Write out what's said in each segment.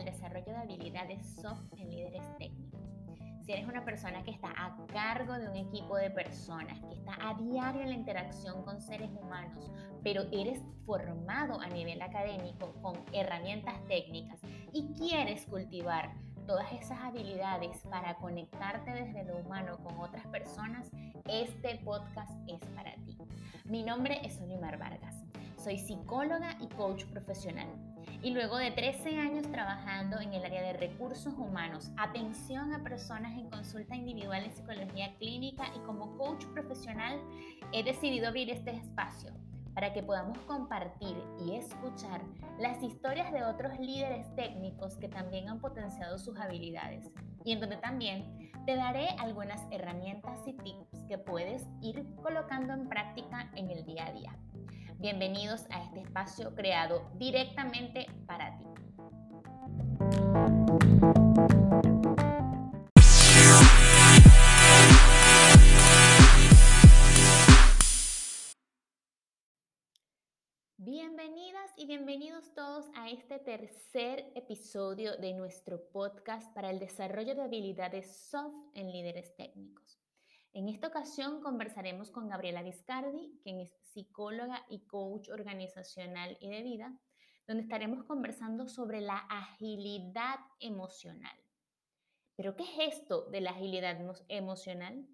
el desarrollo de habilidades soft en líderes técnicos. Si eres una persona que está a cargo de un equipo de personas, que está a diario en la interacción con seres humanos, pero eres formado a nivel académico con herramientas técnicas y quieres cultivar todas esas habilidades para conectarte desde lo humano con otras personas, este podcast es para ti. Mi nombre es Olimar Vargas. Soy psicóloga y coach profesional. Y luego de 13 años trabajando en el área de recursos humanos, atención a personas en consulta individual en psicología clínica y como coach profesional, he decidido abrir este espacio para que podamos compartir y escuchar las historias de otros líderes técnicos que también han potenciado sus habilidades y en donde también te daré algunas herramientas y tips que puedes ir colocando en práctica en el día a día. Bienvenidos a este espacio creado directamente para ti. Bienvenidas y bienvenidos todos a este tercer episodio de nuestro podcast para el desarrollo de habilidades soft en líderes técnicos. En esta ocasión conversaremos con Gabriela Viscardi, quien es psicóloga y coach organizacional y de vida, donde estaremos conversando sobre la agilidad emocional. ¿Pero qué es esto de la agilidad emocional?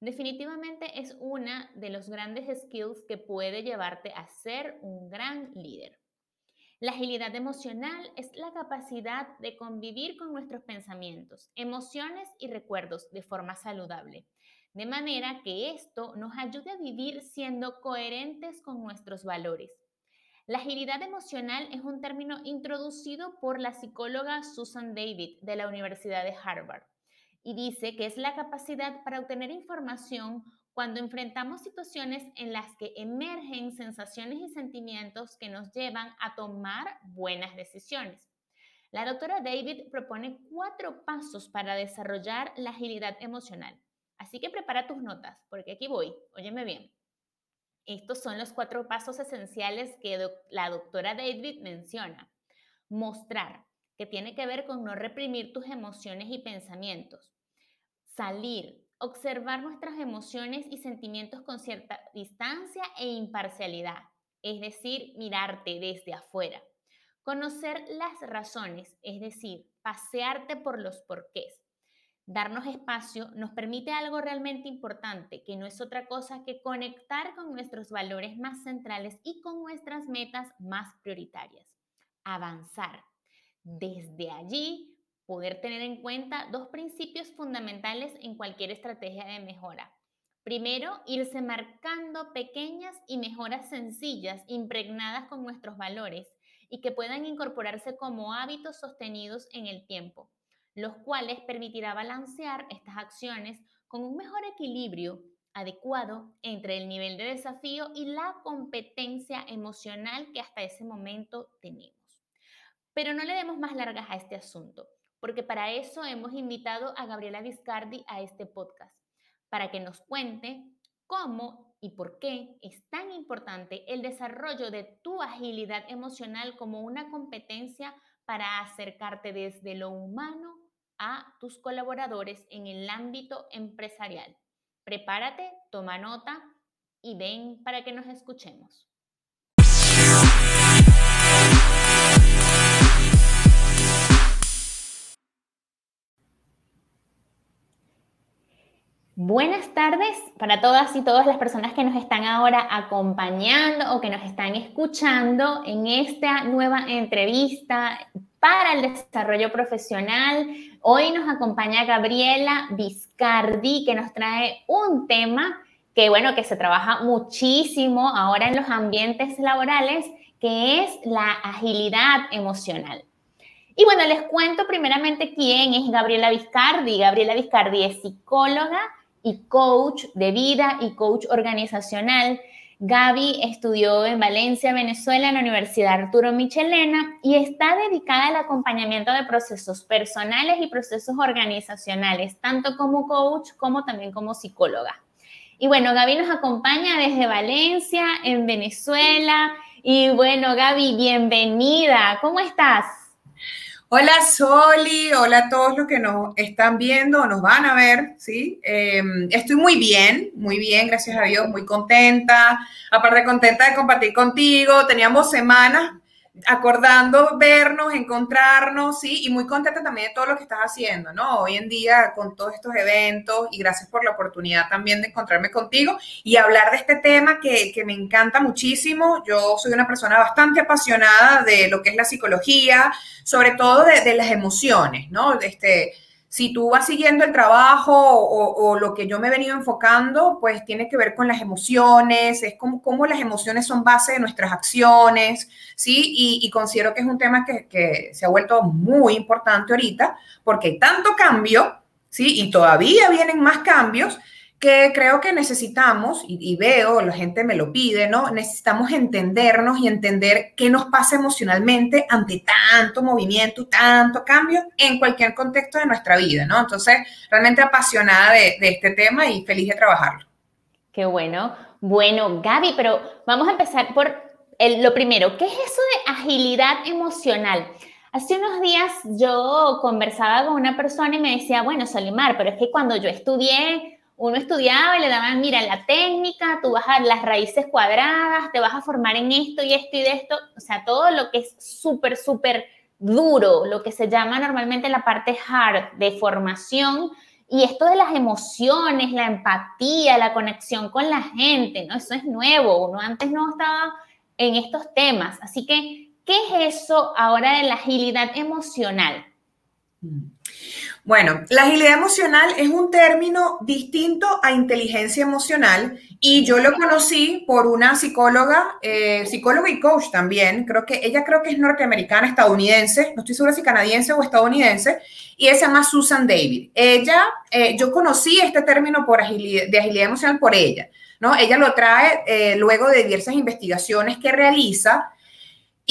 Definitivamente es una de los grandes skills que puede llevarte a ser un gran líder. La agilidad emocional es la capacidad de convivir con nuestros pensamientos, emociones y recuerdos de forma saludable, de manera que esto nos ayude a vivir siendo coherentes con nuestros valores. La agilidad emocional es un término introducido por la psicóloga Susan David de la Universidad de Harvard y dice que es la capacidad para obtener información cuando enfrentamos situaciones en las que emergen sensaciones y sentimientos que nos llevan a tomar buenas decisiones. La doctora David propone cuatro pasos para desarrollar la agilidad emocional. Así que prepara tus notas, porque aquí voy, óyeme bien. Estos son los cuatro pasos esenciales que la doctora David menciona. Mostrar, que tiene que ver con no reprimir tus emociones y pensamientos. Salir, observar nuestras emociones y sentimientos con cierta distancia e imparcialidad, es decir, mirarte desde afuera. Conocer las razones, es decir, pasearte por los porqués darnos espacio nos permite algo realmente importante, que no es otra cosa que conectar con nuestros valores más centrales y con nuestras metas más prioritarias. Avanzar. Desde allí, poder tener en cuenta dos principios fundamentales en cualquier estrategia de mejora. Primero, irse marcando pequeñas y mejoras sencillas impregnadas con nuestros valores y que puedan incorporarse como hábitos sostenidos en el tiempo los cuales permitirá balancear estas acciones con un mejor equilibrio adecuado entre el nivel de desafío y la competencia emocional que hasta ese momento tenemos. Pero no le demos más largas a este asunto, porque para eso hemos invitado a Gabriela Viscardi a este podcast, para que nos cuente cómo y por qué es tan importante el desarrollo de tu agilidad emocional como una competencia para acercarte desde lo humano a tus colaboradores en el ámbito empresarial. Prepárate, toma nota y ven para que nos escuchemos. Buenas tardes para todas y todas las personas que nos están ahora acompañando o que nos están escuchando en esta nueva entrevista para el desarrollo profesional. Hoy nos acompaña Gabriela Viscardi, que nos trae un tema que, bueno, que se trabaja muchísimo ahora en los ambientes laborales, que es la agilidad emocional. Y bueno, les cuento primeramente quién es Gabriela Viscardi. Gabriela Viscardi es psicóloga y coach de vida y coach organizacional. Gaby estudió en Valencia, Venezuela, en la Universidad Arturo Michelena y está dedicada al acompañamiento de procesos personales y procesos organizacionales, tanto como coach como también como psicóloga. Y bueno, Gaby nos acompaña desde Valencia, en Venezuela. Y bueno, Gaby, bienvenida. ¿Cómo estás? Hola Soli, hola a todos los que nos están viendo o nos van a ver, ¿sí? Em, estoy muy bien, muy bien, gracias a Dios, muy contenta. Aparte contenta de compartir contigo, teníamos semanas acordando vernos, encontrarnos, ¿sí? Y muy contenta también de todo lo que estás haciendo, ¿no? Hoy en día con todos estos eventos y gracias por la oportunidad también de encontrarme contigo y hablar de este tema que, que me encanta muchísimo. Yo soy una persona bastante apasionada de lo que es la psicología, sobre todo de, de las emociones, ¿no? Este, si tú vas siguiendo el trabajo o, lo que yo me he venido enfocando, pues tiene que ver con las emociones, es como, las emociones son base de nuestras acciones, ¿sí? Y, considero que es un tema que, que, se ha vuelto muy importante ahorita porque hay tanto cambio, ¿sí? Y todavía vienen más cambios que creo que necesitamos, y, veo, la gente me lo pide, ¿no? Necesitamos entendernos y entender qué nos pasa emocionalmente ante tanto movimiento, tanto cambio en cualquier contexto de nuestra vida, ¿no? Entonces, realmente apasionada de, este tema y feliz de trabajarlo. Qué bueno. Bueno, Gaby, pero vamos a empezar por lo primero. ¿Qué es eso de agilidad emocional? Hace unos días yo conversaba con una persona y me decía, bueno, Solimar, pero es que cuando yo estudié uno estudiaba y le daban, mira, la técnica, tú vas a las raíces cuadradas, te vas a formar en esto y esto y de esto, o sea, todo lo que es súper, súper duro, lo que se llama normalmente la parte hard de formación, y esto de las emociones, la empatía, la conexión con la gente, ¿no? Eso es nuevo, uno antes no estaba en estos temas, así que, ¿qué es eso ahora de la agilidad emocional? Mm. Bueno, la agilidad emocional es un término distinto a inteligencia emocional y yo lo conocí por una psicóloga, eh, psicóloga y coach también, creo que ella creo que es norteamericana, estadounidense, no estoy segura si canadiense o estadounidense, y ella se llama Susan David. Ella, eh, yo conocí este término por agilidad, de agilidad emocional por ella, ¿no? Ella lo trae eh, luego de diversas investigaciones que realiza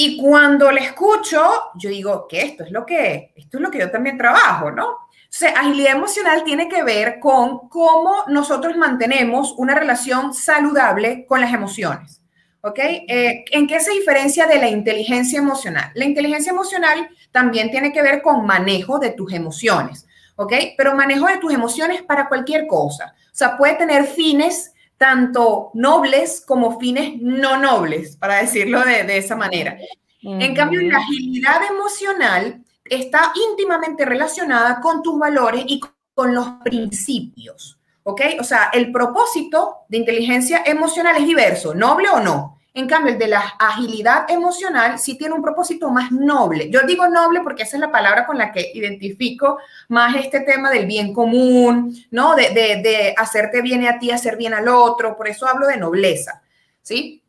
y cuando le escucho, yo digo que esto es lo que, esto es lo que yo también trabajo, ¿no? Sea, agilidad emocional tiene que ver con cómo nosotros mantenemos una relación saludable con las emociones. ¿Ok? Eh, ¿En qué se diferencia de la inteligencia emocional? La inteligencia emocional también tiene que ver con manejo de tus emociones. ¿Ok? Pero manejo de tus emociones para cualquier cosa. O sea, puede tener fines tanto nobles como fines no nobles, para decirlo de, de esa manera. En cambio, la agilidad emocional está íntimamente relacionada con tus valores y con los principios, ¿ok? O sea, el propósito de inteligencia emocional es diverso, noble o no. En cambio, el de la agilidad emocional sí tiene un propósito más noble. Yo digo noble porque esa es la palabra con la que identifico más este tema del bien común, ¿no? De, de hacerte bien a ti, hacer bien al otro. Por eso hablo de nobleza, ¿sí?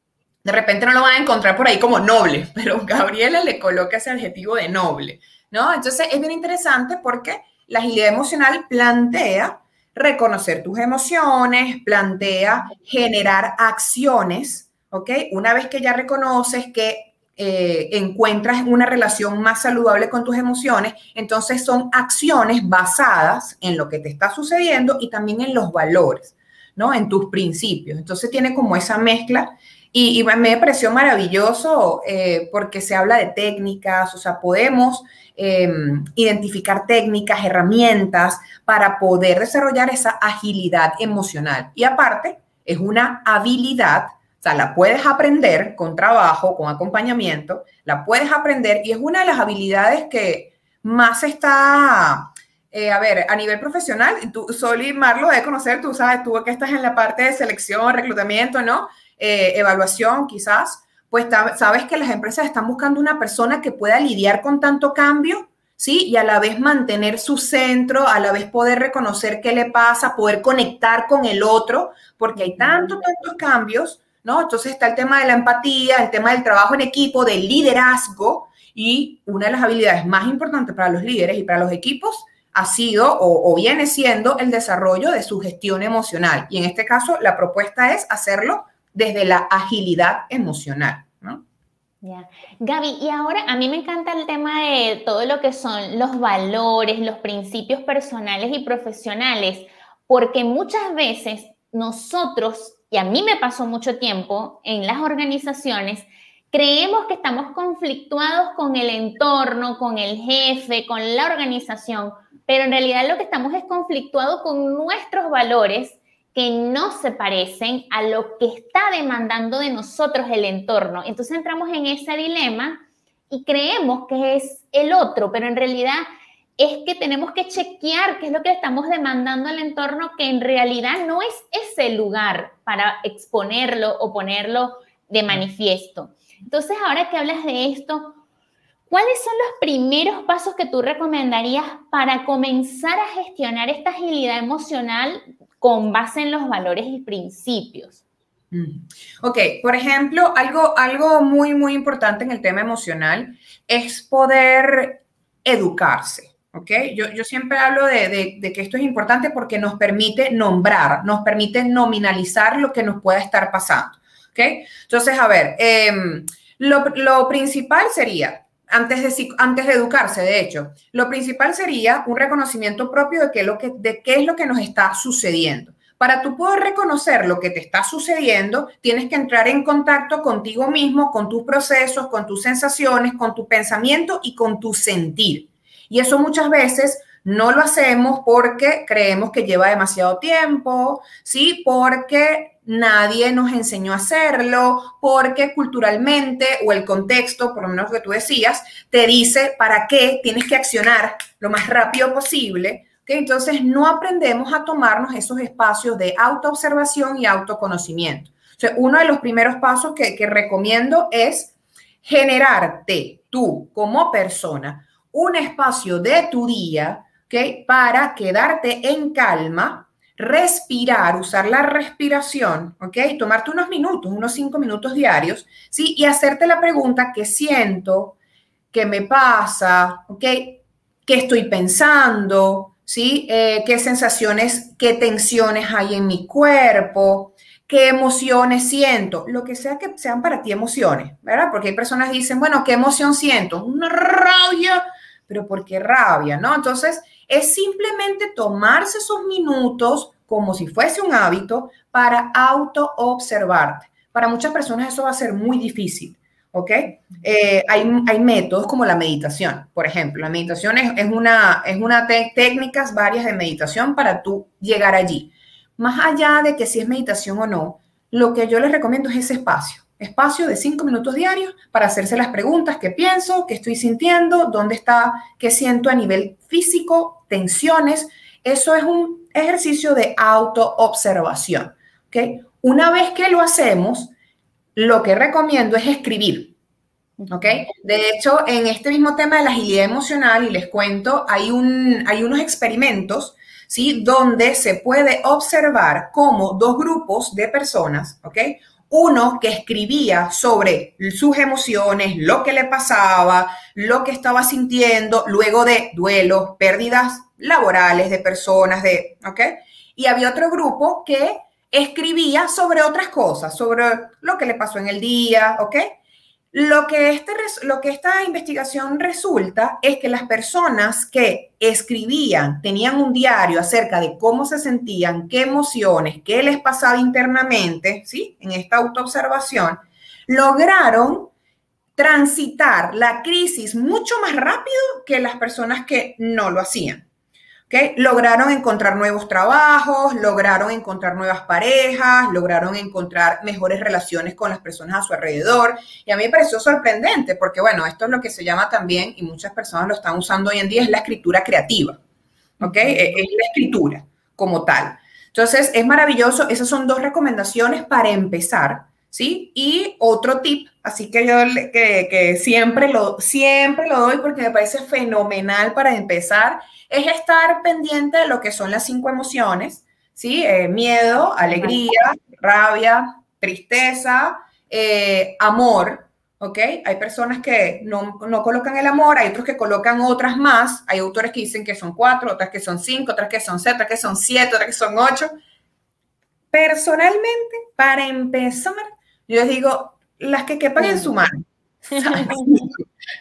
De repente no lo van a encontrar por ahí como noble, pero Gabriela le coloca ese adjetivo de noble. ¿No? Entonces es bien interesante porque la agilidad emocional plantea reconocer tus emociones, plantea generar acciones, ¿ok? Una vez que ya reconoces que eh, encuentras una relación más saludable con tus emociones, entonces son acciones basadas en lo que te está sucediendo y también en los valores, ¿no? En tus principios. Entonces tiene como esa mezcla y, me pareció maravilloso eh, porque se habla de técnicas, o sea, podemos em, identificar técnicas, herramientas para poder desarrollar esa agilidad emocional. Y aparte, es una habilidad, o sea, la puedes aprender con trabajo, con acompañamiento, la puedes aprender y es una de las habilidades que más está eh, a ver, a nivel profesional, tú, Soli Marlo, de conocer, tú sabes, tú que estás en la parte de selección, reclutamiento, ¿no? Eh, evaluación quizás, pues sabes que las empresas están buscando una persona que pueda lidiar con tanto cambio, ¿sí? Y a la vez mantener su centro, a la vez poder reconocer qué le pasa, poder conectar con el otro, porque hay tantos, tantos cambios, ¿no? Entonces está el tema de la empatía, el tema del trabajo en equipo, del liderazgo, y una de las habilidades más importantes para los líderes y para los equipos ha sido o, o, viene siendo el desarrollo de su gestión emocional. Y en este caso, la propuesta es hacerlo desde la agilidad emocional. ¿no? Ya. Gaby, y ahora a mí me encanta el tema de todo lo que son los valores, los principios personales y profesionales, porque muchas veces nosotros, y a mí me pasó mucho tiempo en las organizaciones, creemos que estamos conflictuados con el entorno, con el jefe, con la organización, pero en realidad lo que estamos es conflictuado con nuestros valores que no se parecen a lo que está demandando de nosotros el entorno. Entonces entramos en ese dilema y creemos que es el otro, pero en realidad es que tenemos que chequear qué es lo que estamos demandando al entorno, que en realidad no es ese lugar para exponerlo o ponerlo de manifiesto. Entonces, ahora que hablas de esto, ¿cuáles son los primeros pasos que tú recomendarías para comenzar a gestionar esta agilidad emocional con base en los valores y principios? Mm. Ok, por ejemplo, algo, algo muy, muy importante en el tema emocional es poder educarse. ¿ok? Yo, yo siempre hablo de, de, que esto es importante porque nos permite nombrar, nos permite nominalizar lo que nos pueda estar pasando, ¿ok? Entonces, a ver, em, lo, lo, principal sería, antes de, antes de educarse, de hecho, lo principal sería un reconocimiento propio de qué, de qué es lo que nos está sucediendo. Para tú poder reconocer lo que te está sucediendo, tienes que entrar en contacto contigo mismo, con tus procesos, con tus sensaciones, con tu pensamiento y con tu sentir. Y eso muchas veces no lo hacemos porque creemos que lleva demasiado tiempo, ¿sí? Porque nadie nos enseñó a hacerlo, porque culturalmente o el contexto, por lo menos que tú decías, te dice para qué tienes que accionar lo más rápido posible. ¿okay? Entonces no aprendemos a tomarnos esos espacios de autoobservación y autoconocimiento. Uno de los primeros pasos que, que recomiendo es generarte tú como persona un espacio de tu día, ¿ok? Para quedarte en calma, respirar, usar la respiración, ¿ok? Tomarte unos minutos, unos cinco minutos diarios, ¿sí? Y hacerte la pregunta, ¿qué siento? ¿Qué me pasa? ¿Ok? ¿Qué estoy pensando? ¿Sí? Eh, ¿Qué sensaciones, qué tensiones hay en mi cuerpo? ¿Qué emociones siento? Lo que sea que sean para ti emociones, ¿verdad? Porque hay personas que dicen, bueno, ¿qué emoción siento? Una rabia, pero ¿por qué rabia? ¿No? Entonces, es simplemente tomarse esos minutos como si fuese un hábito para auto-observarte. Para muchas personas eso va a ser muy difícil, ¿ok? Eh, hay, métodos como la meditación, por ejemplo. La meditación es, es una, es una técnicas varias de meditación para tú llegar allí. Más allá de que si es meditación o no, lo que yo les recomiendo es ese espacio espacio de cinco minutos diarios para hacerse las preguntas, qué pienso, qué estoy sintiendo, dónde está, qué siento a nivel físico, tensiones. Eso es un ejercicio de autoobservación. ¿okay? Una vez que lo hacemos, lo que recomiendo es escribir. ¿okay? De hecho, en este mismo tema de la agilidad emocional, y les cuento, hay, un, hay unos experimentos ¿sí? donde se puede observar cómo dos grupos de personas, ¿ok? Uno que escribía sobre sus emociones, lo que le pasaba, lo que estaba sintiendo, luego de duelos, pérdidas laborales de personas, de, ¿ok? Y había otro grupo que escribía sobre otras cosas, sobre lo que le pasó en el día, ¿ok? Lo que, este, lo que esta investigación resulta es que las personas que escribían, tenían un diario acerca de cómo se sentían, qué emociones, qué les pasaba internamente, ¿sí? En esta autoobservación, lograron transitar la crisis mucho más rápido que las personas que no lo hacían. Lograron encontrar nuevos trabajos, lograron encontrar nuevas parejas, lograron encontrar mejores relaciones con las personas a su alrededor. Y a mí me pareció sorprendente porque, bueno, esto es lo que se llama también, y muchas personas lo están usando hoy en día, es la escritura creativa. ¿Ok? E, es la escritura como tal. Entonces, es maravilloso. Esas son dos recomendaciones para empezar, ¿sí? Y otro tip, así que yo que, que siempre, lo, siempre lo doy porque me parece fenomenal para empezar es estar pendiente de lo que son las cinco emociones, ¿sí? Eh, miedo, alegría, rabia, tristeza, eh, amor, ¿ok? Hay personas que no, no, colocan el amor, hay otros que colocan otras más, hay autores que dicen que son cuatro, otras que son cinco, otras que son seis, otras que son siete, otras que son ocho. Personalmente, para empezar, yo les digo, las que quepan en su mano.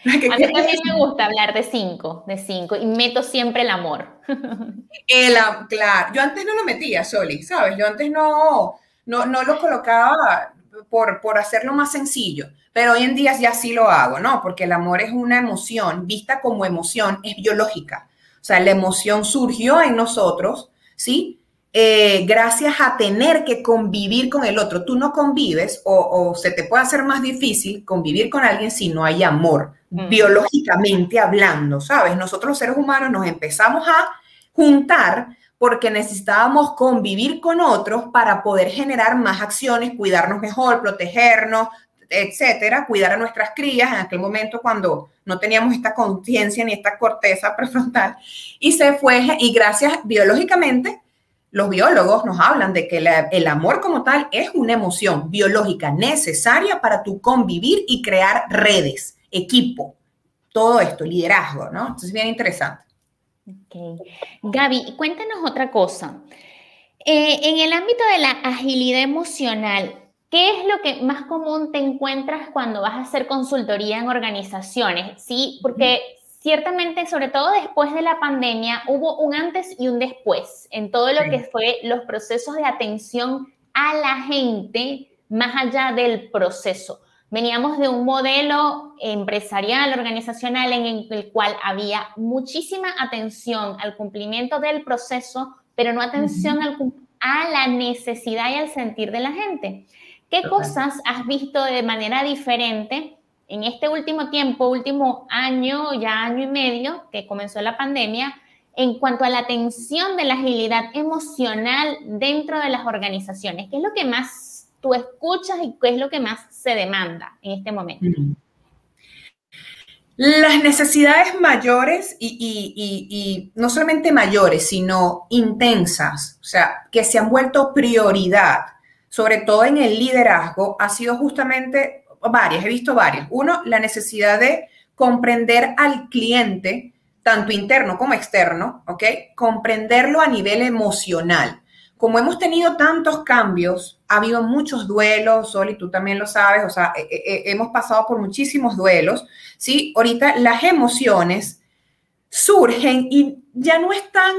A mí también me gusta hablar de cinco, de cinco, y meto siempre el amor. El, claro, yo antes no lo metía, Soli, ¿sabes? Yo antes no, no, no lo colocaba por, por hacerlo más sencillo, pero hoy en día ya sí lo hago, ¿no? Porque el amor es una emoción, vista como emoción, es biológica. O sea, la emoción surgió en nosotros, ¿sí? Eh, gracias a tener que convivir con el otro. Tú no convives o, se te puede hacer más difícil convivir con alguien si no hay amor, mm. biológicamente hablando, ¿sabes? Nosotros los seres humanos nos empezamos a juntar porque necesitábamos convivir con otros para poder generar más acciones, cuidarnos mejor, protegernos, etcétera, cuidar a nuestras crías en aquel momento cuando no teníamos esta conciencia ni esta corteza prefrontal y se fue y gracias biológicamente los biólogos nos hablan de que el amor como tal es una emoción biológica necesaria para tu convivir y crear redes, equipo, todo esto, liderazgo, ¿no? Entonces, bien interesante. Ok. Gaby, cuéntanos otra cosa. Eh, en el ámbito de la agilidad emocional, ¿qué es lo que más común te encuentras cuando vas a hacer consultoría en organizaciones? Sí, porque ciertamente, sobre todo después de la pandemia, hubo un antes y un después en todo lo que fue los procesos de atención a la gente más allá del proceso. Veníamos de un modelo empresarial, organizacional, en el cual había muchísima atención al cumplimiento del proceso, pero no atención a la necesidad y al sentir de la gente. ¿Qué cosas has visto de manera diferente en este último tiempo, último año, ya año y medio que comenzó la pandemia, en cuanto a la atención de la agilidad emocional dentro de las organizaciones? ¿Qué es lo que más tú escuchas y qué es lo que más se demanda en este momento? Las necesidades mayores y, y, no solamente mayores, sino intensas, o sea, que se han vuelto prioridad, sobre todo en el liderazgo, ha sido justamente varias, he visto varias. Uno, la necesidad de comprender al cliente, tanto interno como externo, ¿ok? Comprenderlo a nivel emocional. Como hemos tenido tantos cambios, ha habido muchos duelos, Sol, y tú también lo sabes, o sea, eh, eh, eh, hemos pasado por muchísimos duelos, ¿sí? Ahorita las emociones surgen y ya no están,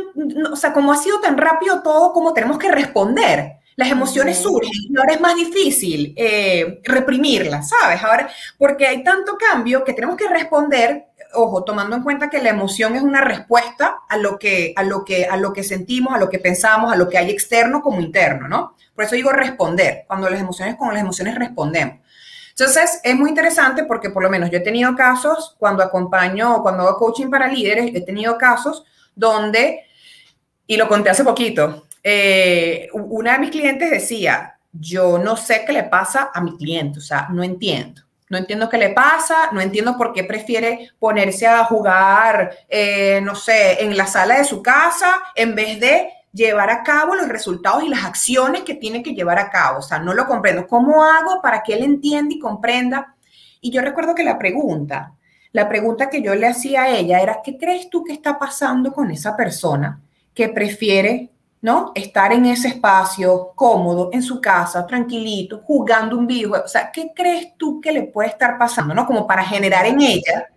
o sea, como ha sido tan rápido todo, como tenemos que responder las emociones surgen y ahora es más difícil eh, reprimirlas, ¿sabes? Ahora, porque hay tanto cambio que tenemos que responder, ojo, tomando en cuenta que la emoción es una respuesta a lo que, a lo que, a lo que sentimos, a lo que pensamos, a lo que hay externo como interno, ¿no? Por eso digo responder, cuando las emociones, con las emociones respondemos. Entonces, es muy interesante porque por lo menos yo he tenido casos, cuando acompaño, cuando hago coaching para líderes, he tenido casos donde, y lo conté hace poquito, eh, una de mis clientes decía, yo no sé qué le pasa a mi cliente, o sea, no entiendo. No entiendo qué le pasa, no entiendo por qué prefiere ponerse a jugar, eh, no sé, en la sala de su casa en vez de llevar a cabo los resultados y las acciones que tiene que llevar a cabo. O sea, no lo comprendo. ¿Cómo hago para que él entienda y comprenda? Y yo recuerdo que la pregunta, la pregunta que yo le hacía a ella era, ¿qué crees tú que está pasando con esa persona que prefiere ¿no? Estar en ese espacio cómodo, en su casa, tranquilito, jugando un videojuego. O sea, ¿qué crees tú que le puede estar pasando, ¿no? Como para generar en ella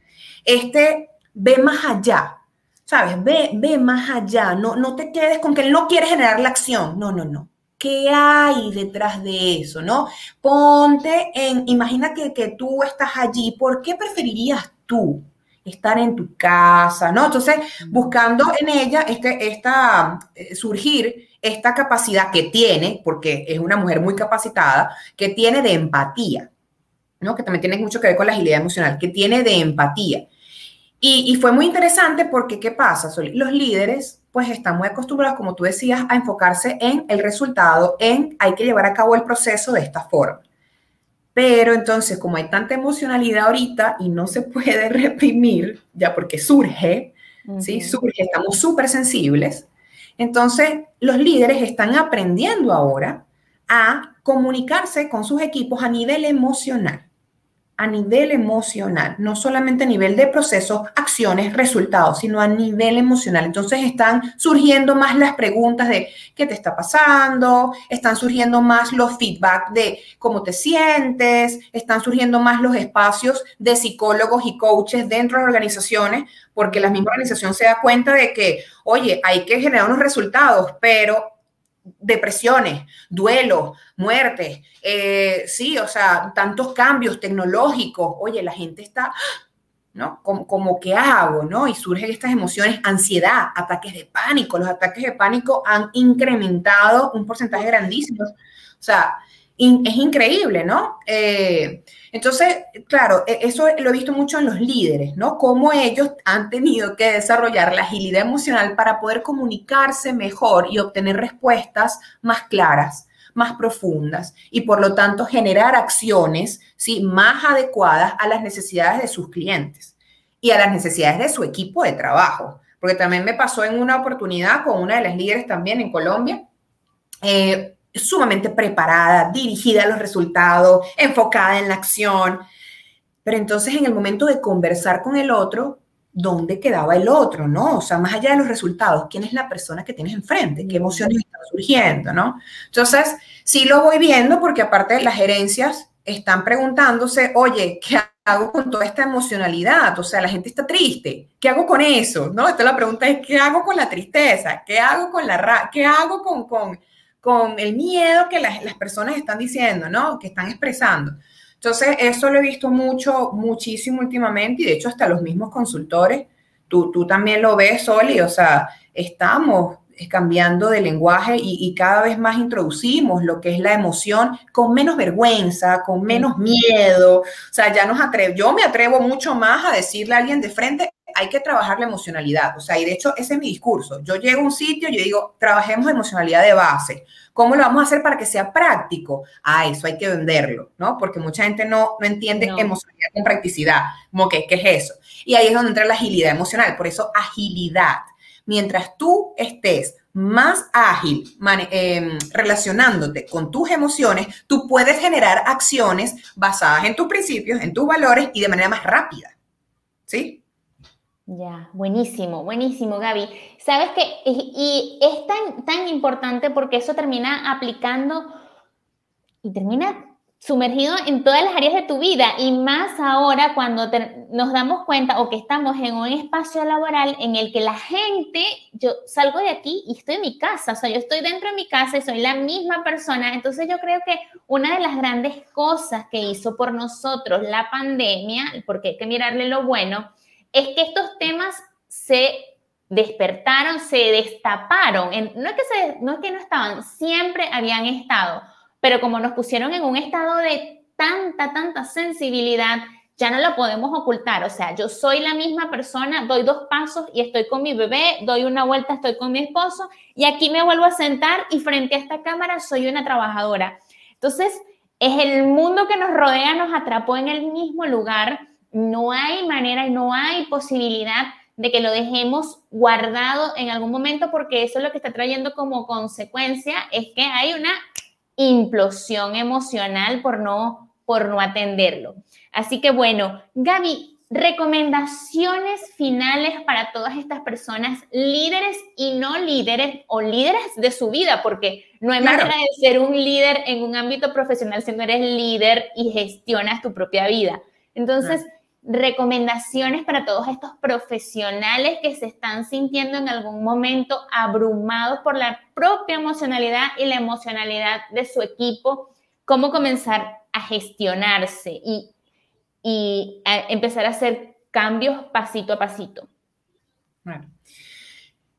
este, ve más allá, ¿sabes? Ve, ve más allá, no, no te quedes con que él no quiere generar la acción. No, no, no. ¿Qué hay detrás de eso, no? Ponte en, imagina que, que tú estás allí, ¿por qué preferirías tú estar en tu casa, ¿no? Entonces, buscando en ella este, esta, eh, surgir esta capacidad que tiene, porque es una mujer muy capacitada, que tiene de empatía, ¿no? Que también tiene mucho que ver con la agilidad emocional, que tiene de empatía. Y, y fue muy interesante porque, ¿qué pasa? Los líderes, pues, están muy acostumbrados, como tú decías, a enfocarse en el resultado, en hay que llevar a cabo el proceso de esta forma. Pero entonces, como hay tanta emocionalidad ahorita y no se puede reprimir, ya porque surge, ¿sí? Surge, estamos súper sensibles. Entonces, los líderes están aprendiendo ahora a comunicarse con sus equipos a nivel emocional a nivel emocional, no solamente a nivel de procesos, acciones, resultados, sino a nivel emocional. Entonces están surgiendo más las preguntas de qué te está pasando, están surgiendo más los feedback de cómo te sientes, están surgiendo más los espacios de psicólogos y coaches dentro de organizaciones, porque la misma organización se da cuenta de que, oye, hay que generar unos resultados, pero depresiones, duelo, muerte, eh, sí, o sea, tantos cambios tecnológicos. Oye, la gente está, ¿no? Como, como ¿qué hago, no? Y surgen estas emociones, ansiedad, ataques de pánico. Los ataques de pánico han incrementado un porcentaje grandísimo. O sea, es increíble, ¿no? Eh, entonces, claro, e, eso lo he visto mucho en los líderes, ¿no? Cómo ellos han tenido que desarrollar la agilidad emocional para poder comunicarse mejor y obtener respuestas más claras, más profundas y por lo tanto generar acciones, ¿sí? Más adecuadas a las necesidades de sus clientes y a las necesidades de su equipo de trabajo. Porque también me pasó en una oportunidad con una de las líderes también en Colombia. Eh, sumamente preparada, dirigida a los resultados, enfocada en la acción. Pero entonces en el momento de conversar con el otro, ¿dónde quedaba el otro? ¿No? O sea, más allá de los resultados, ¿quién es la persona que tienes enfrente? ¿Qué emociones están surgiendo? ¿No? Entonces, sí lo voy viendo porque aparte las gerencias están preguntándose, oye, ¿qué hago con toda esta emocionalidad? O sea, la gente está triste. ¿Qué hago con eso? ¿No? Esta la pregunta es, ¿qué hago con la tristeza? ¿Qué hago con la ra ¿Qué hago con, con con el miedo que las, personas están diciendo, ¿no? Que están expresando. Entonces, eso lo he visto mucho, muchísimo últimamente y de hecho hasta los mismos consultores, tú, tú también lo ves, Soli, o sea, estamos cambiando de lenguaje y, y, cada vez más introducimos lo que es la emoción con menos vergüenza, con menos miedo. O sea, ya nos atrevo, yo me atrevo mucho más a decirle a alguien de frente, hay que trabajar la emocionalidad. O sea, y de hecho ese es mi discurso. Yo llego a un sitio y yo digo, trabajemos emocionalidad de base. ¿Cómo lo vamos a hacer para que sea práctico? Ah, eso hay que venderlo, ¿no? Porque mucha gente no, no entiende emocionalidad con practicidad. Como que, ¿qué es eso? Y ahí es donde entra la agilidad emocional. Por eso, agilidad. Mientras tú estés más ágil em, relacionándote con tus emociones, tú puedes generar acciones basadas en tus principios, en tus valores y de manera más rápida. ¿Sí? Ya, buenísimo, buenísimo, Gaby. Sabes que, y, es tan, tan importante porque eso termina aplicando y termina sumergido en todas las áreas de tu vida y más ahora cuando nos damos cuenta o que estamos en un espacio laboral en el que la gente, yo salgo de aquí y estoy en mi casa, o sea, yo estoy dentro de mi casa y soy la misma persona, entonces yo creo que una de las grandes cosas que hizo por nosotros la pandemia, porque hay que mirarle lo bueno, es que estos temas se despertaron, se destaparon. no, es que se, no que no estaban, siempre habían estado, pero como nos pusieron en un estado de tanta, tanta sensibilidad, ya no lo podemos ocultar. O sea, yo soy la misma persona, doy dos pasos y estoy con mi bebé, doy una vuelta, estoy con mi esposo y aquí me vuelvo a sentar y frente a esta cámara soy una trabajadora. Entonces, es el mundo que nos rodea, nos atrapó en el mismo lugar no hay manera y no hay posibilidad de que lo dejemos guardado en algún momento porque eso es lo que está trayendo como consecuencia es que hay una implosión emocional por no, por no atenderlo. Así que bueno, Gaby, recomendaciones finales para todas estas personas, líderes y no líderes o líderes de su vida, porque no hay manera de ser un líder en un ámbito profesional si no eres líder y gestionas tu propia vida. Entonces, recomendaciones para todos estos profesionales que se están sintiendo en algún momento abrumados por la propia emocionalidad y la emocionalidad de su equipo, cómo comenzar a gestionarse y, empezar a hacer cambios pasito a pasito. Bueno.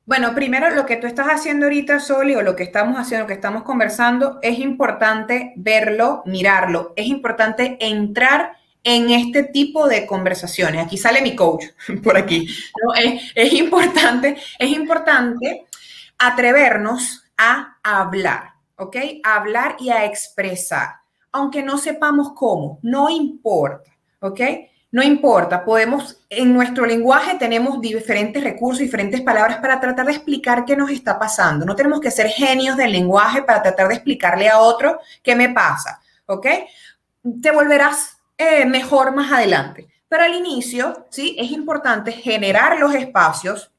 Bueno, primero lo que tú estás haciendo ahorita, Soli, o lo que estamos haciendo, lo que estamos conversando, es importante verlo, mirarlo, es importante entrar en este tipo de conversaciones. Aquí sale mi coach, por aquí. Es, importante, es importante atrevernos a hablar, ¿ok? A hablar y a expresar, aunque no sepamos cómo, no importa, ¿ok? No importa, podemos, en nuestro lenguaje tenemos diferentes recursos, diferentes palabras para tratar de explicar qué nos está pasando. No tenemos que ser genios del lenguaje para tratar de explicarle a otro qué me pasa, ¿ok? Te volverás eh, mejor más adelante. Pero al inicio, sí, es importante generar los espacios,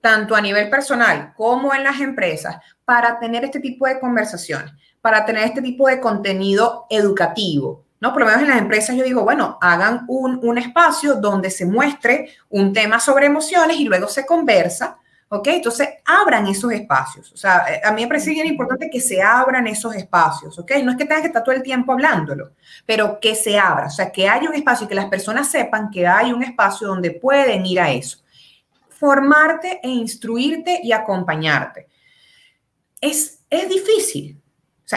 tanto a nivel personal como en las empresas, para tener este tipo de conversaciones, para tener este tipo de contenido educativo. ¿no? Por lo menos en las empresas yo digo, bueno, hagan un, un espacio donde se muestre un tema sobre emociones y luego se conversa, ¿ok? Entonces, abran esos espacios. O sea, eh, a mí me parece bien importante que se abran esos espacios, ¿ok? No es que tengas que estar todo el tiempo hablándolo, pero que se abra, o sea, que haya un espacio y que las personas sepan que hay un espacio donde pueden ir a eso. Formarte e instruirte y acompañarte. Es, es difícil,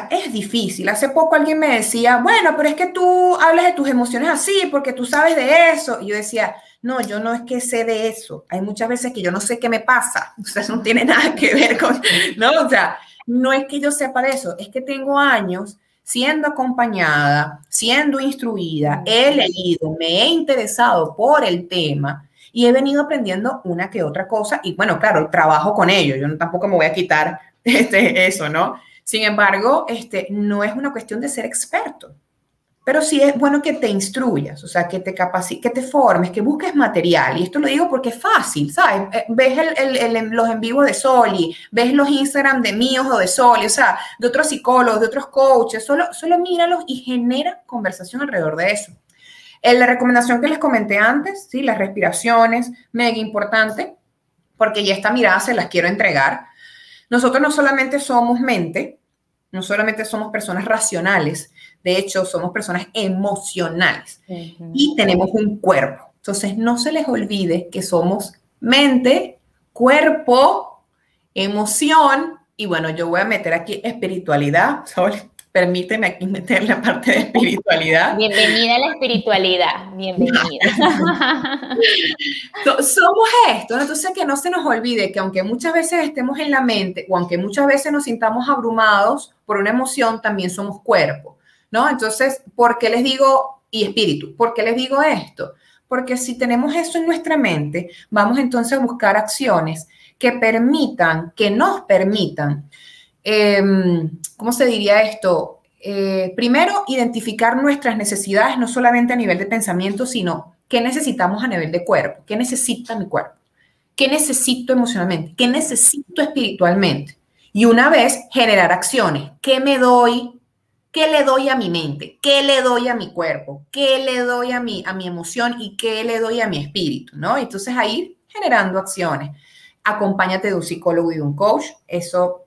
es difícil. Hace poco alguien me decía, bueno, pero es que tú hablas de tus emociones así porque tú sabes de eso. Y yo decía, no, yo no es que sé de eso. Hay muchas veces que yo no sé qué me pasa. O no tiene nada que ver con, ¿no? O sea, no es que yo sepa de eso, es que tengo años siendo acompañada, siendo instruida, he leído, me he interesado por el tema y he venido aprendiendo una que otra cosa y bueno, claro, trabajo con ello, yo tampoco me voy a quitar este, eso, ¿no? Sin embargo, este, no es una cuestión de ser experto. Pero sí es bueno que te instruyas, o sea, que te capacites, que te formes, que busques material. Y esto lo digo porque es fácil, ¿sabes? Eh, ves los en vivo de Soli, ves los Instagram de míos o de Soli, o sea, de otros psicólogos, de otros coaches, solo, solo míralos y genera conversación alrededor de eso. En la recomendación que les comenté antes, ¿sí? las respiraciones, mega importante, porque ya esta mirada se las quiero entregar. Nosotros no solamente somos mente, no solamente somos personas racionales, de hecho, somos personas emocionales y tenemos un cuerpo. Entonces, no se les olvide que somos mente, cuerpo, emoción y bueno, yo voy a meter aquí espiritualidad. permíteme aquí meter la parte de espiritualidad. Bienvenida a la espiritualidad, bienvenida. Somos esto, entonces que no se nos olvide que aunque muchas veces estemos en la mente o aunque muchas veces nos sintamos abrumados por una emoción, también somos cuerpo. ¿no? Entonces, ¿por qué les digo, y espíritu, ¿por qué les digo esto? Porque si tenemos eso en nuestra mente, vamos entonces a buscar acciones que permitan, que nos permitan, em, ¿cómo se diría esto? Eh, primero, identificar nuestras necesidades, no solamente a nivel de pensamiento, sino qué necesitamos a nivel de cuerpo, qué necesita mi cuerpo, qué necesito emocionalmente, qué necesito espiritualmente. Y una vez generar acciones, ¿qué me doy ¿Qué le doy a mi mente? ¿Qué le doy a mi cuerpo? ¿Qué le doy a mi, a mi emoción? ¿Y qué le doy a mi espíritu? ¿no? Entonces ahí generando acciones. Acompáñate de un psicólogo y de un coach. Eso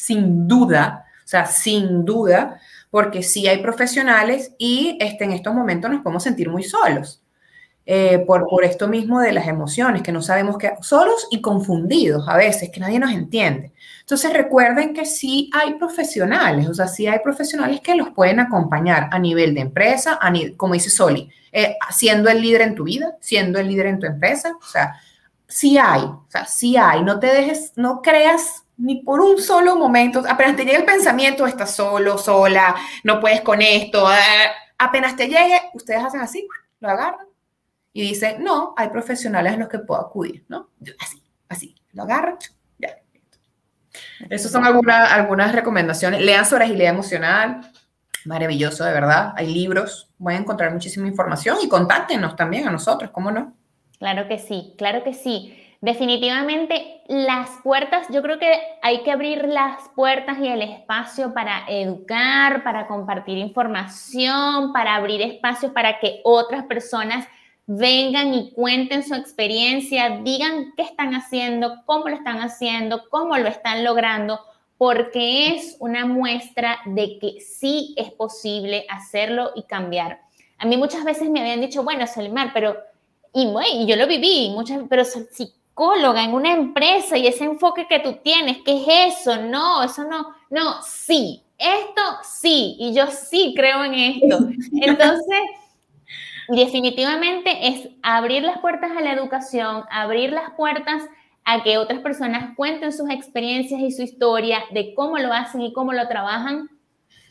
sin duda, o sea, sin duda, porque sí hay profesionales y este, en estos momentos nos podemos sentir muy solos. Eh, por, por esto mismo de las emociones, que no sabemos qué, solos y confundidos a veces, que nadie nos entiende. Entonces recuerden que sí hay profesionales, o sea, sí hay profesionales que los pueden acompañar a nivel de empresa, a como dice Soli, eh, siendo el líder en tu vida, siendo el líder en tu empresa, o sea, sí hay, o sea, sí hay, no te dejes, no creas ni por un solo momento, apenas te llegue el pensamiento, estás solo, sola, no puedes con esto, ah, apenas te llegue, ustedes hacen así, lo agarran y dicen, no, hay profesionales a los que puedo acudir, ¿no? Así, así, lo agarran, esas son algunas, algunas recomendaciones. Lean sobre agilidad emocional. Maravilloso, de verdad. Hay libros. Voy a encontrar muchísima información y contáctenos también a nosotros, ¿cómo no? Claro que sí, claro que sí. Definitivamente las puertas, yo creo que hay que abrir las puertas y el espacio para educar, para compartir información, para abrir espacios para que otras personas vengan y cuenten su experiencia, digan qué están haciendo, cómo lo están haciendo, cómo lo están logrando, porque es una muestra de que sí es posible hacerlo y cambiar. A mí muchas veces me habían dicho, bueno, Solimar, pero, y, y yo lo viví, muchas, pero soy psicóloga en una empresa y ese enfoque que tú tienes, ¿qué es eso? No, eso no, no, sí, esto sí, y yo sí creo en esto. Entonces, definitivamente es abrir las puertas a la educación, abrir las puertas a que otras personas cuenten sus experiencias y su historia de cómo lo hacen y cómo lo trabajan.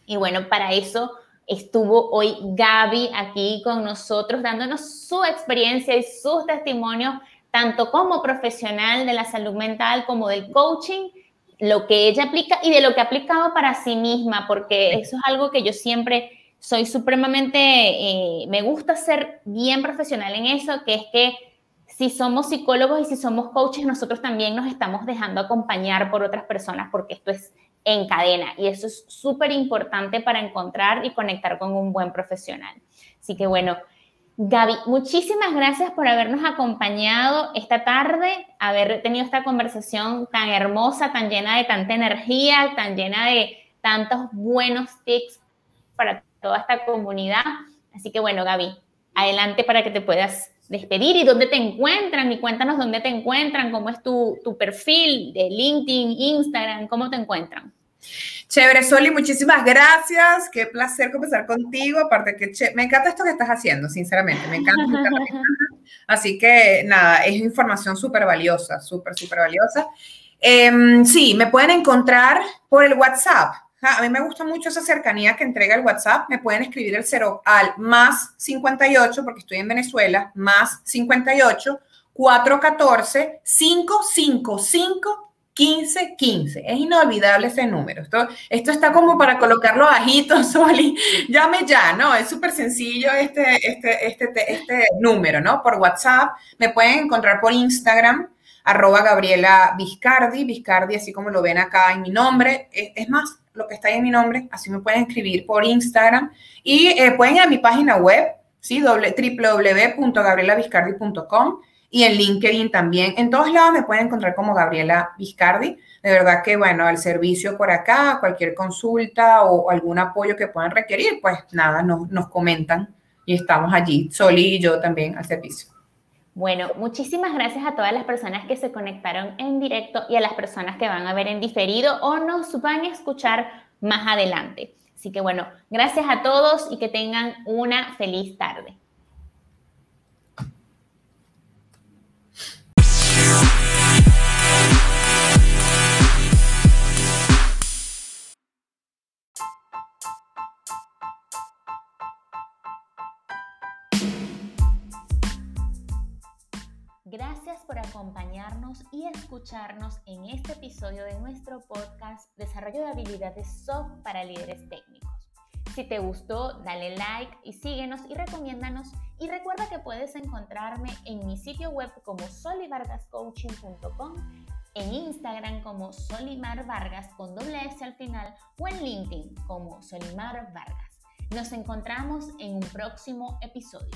Y bueno, para eso estuvo hoy Gaby aquí con nosotros dándonos su experiencia y sus testimonios, tanto como profesional de la salud mental como del coaching, lo que ella aplica y de lo que ha aplicado para sí misma, porque eso es algo que yo siempre soy supremamente, eh, me gusta ser bien profesional en eso, que es que si somos psicólogos y si somos coaches, nosotros también nos estamos dejando acompañar por otras personas, porque esto es en cadena y eso es súper importante para encontrar y conectar con un buen profesional. Así que bueno, Gaby, muchísimas gracias por habernos acompañado esta tarde, haber tenido esta conversación tan hermosa, tan llena de tanta energía, tan llena de tantos buenos tips para toda esta comunidad. Así que bueno, Gaby, adelante para que te puedas despedir y dónde te encuentran y cuéntanos dónde te encuentran, cómo es tu, tu perfil de LinkedIn, Instagram, cómo te encuentran. Chévere, Soli, muchísimas gracias. Qué placer conversar contigo. Aparte que me encanta esto que estás haciendo, sinceramente. Me encanta. Así que nada, es información súper valiosa, súper, súper valiosa. Em, sí, me pueden encontrar por el WhatsApp. A mí me gusta mucho esa cercanía que entrega el WhatsApp. Me pueden escribir el 0 al más 58, porque estoy en Venezuela, más 58 414 555 1515. Es inolvidable ese número. Esto, esto está como para colocarlo bajito, Soli. Llame ya, ¿no? Es súper sencillo este, este, este, este número, ¿no? Por WhatsApp. Me pueden encontrar por Instagram, arroba Gabriela Viscardi. Viscardi, así como lo ven acá en mi nombre. Es, más, lo que está ahí en mi nombre, así me pueden escribir por Instagram. Y eh, pueden ir a mi página web, ¿sí? www.gabrielaviscardi.com y en LinkedIn también. En todos lados me pueden encontrar como Gabriela Viscardi. De verdad que, bueno, al servicio por acá, cualquier consulta o, algún apoyo que puedan requerir, pues nada, nos, nos comentan y estamos allí, Soli y yo también al servicio. Bueno, muchísimas gracias a todas las personas que se conectaron en directo y a las personas que van a ver en diferido o nos van a escuchar más adelante. Así que bueno, gracias a todos y que tengan una feliz tarde. Acompañarnos y escucharnos en este episodio de nuestro podcast Desarrollo de habilidades soft para líderes técnicos. Si te gustó, dale like y síguenos y recomiéndanos. Y recuerda que puedes encontrarme en mi sitio web como solivargascoaching.com, en Instagram como Solimar Vargas con doble S al final o en LinkedIn como Solimar Vargas. Nos encontramos en un próximo episodio.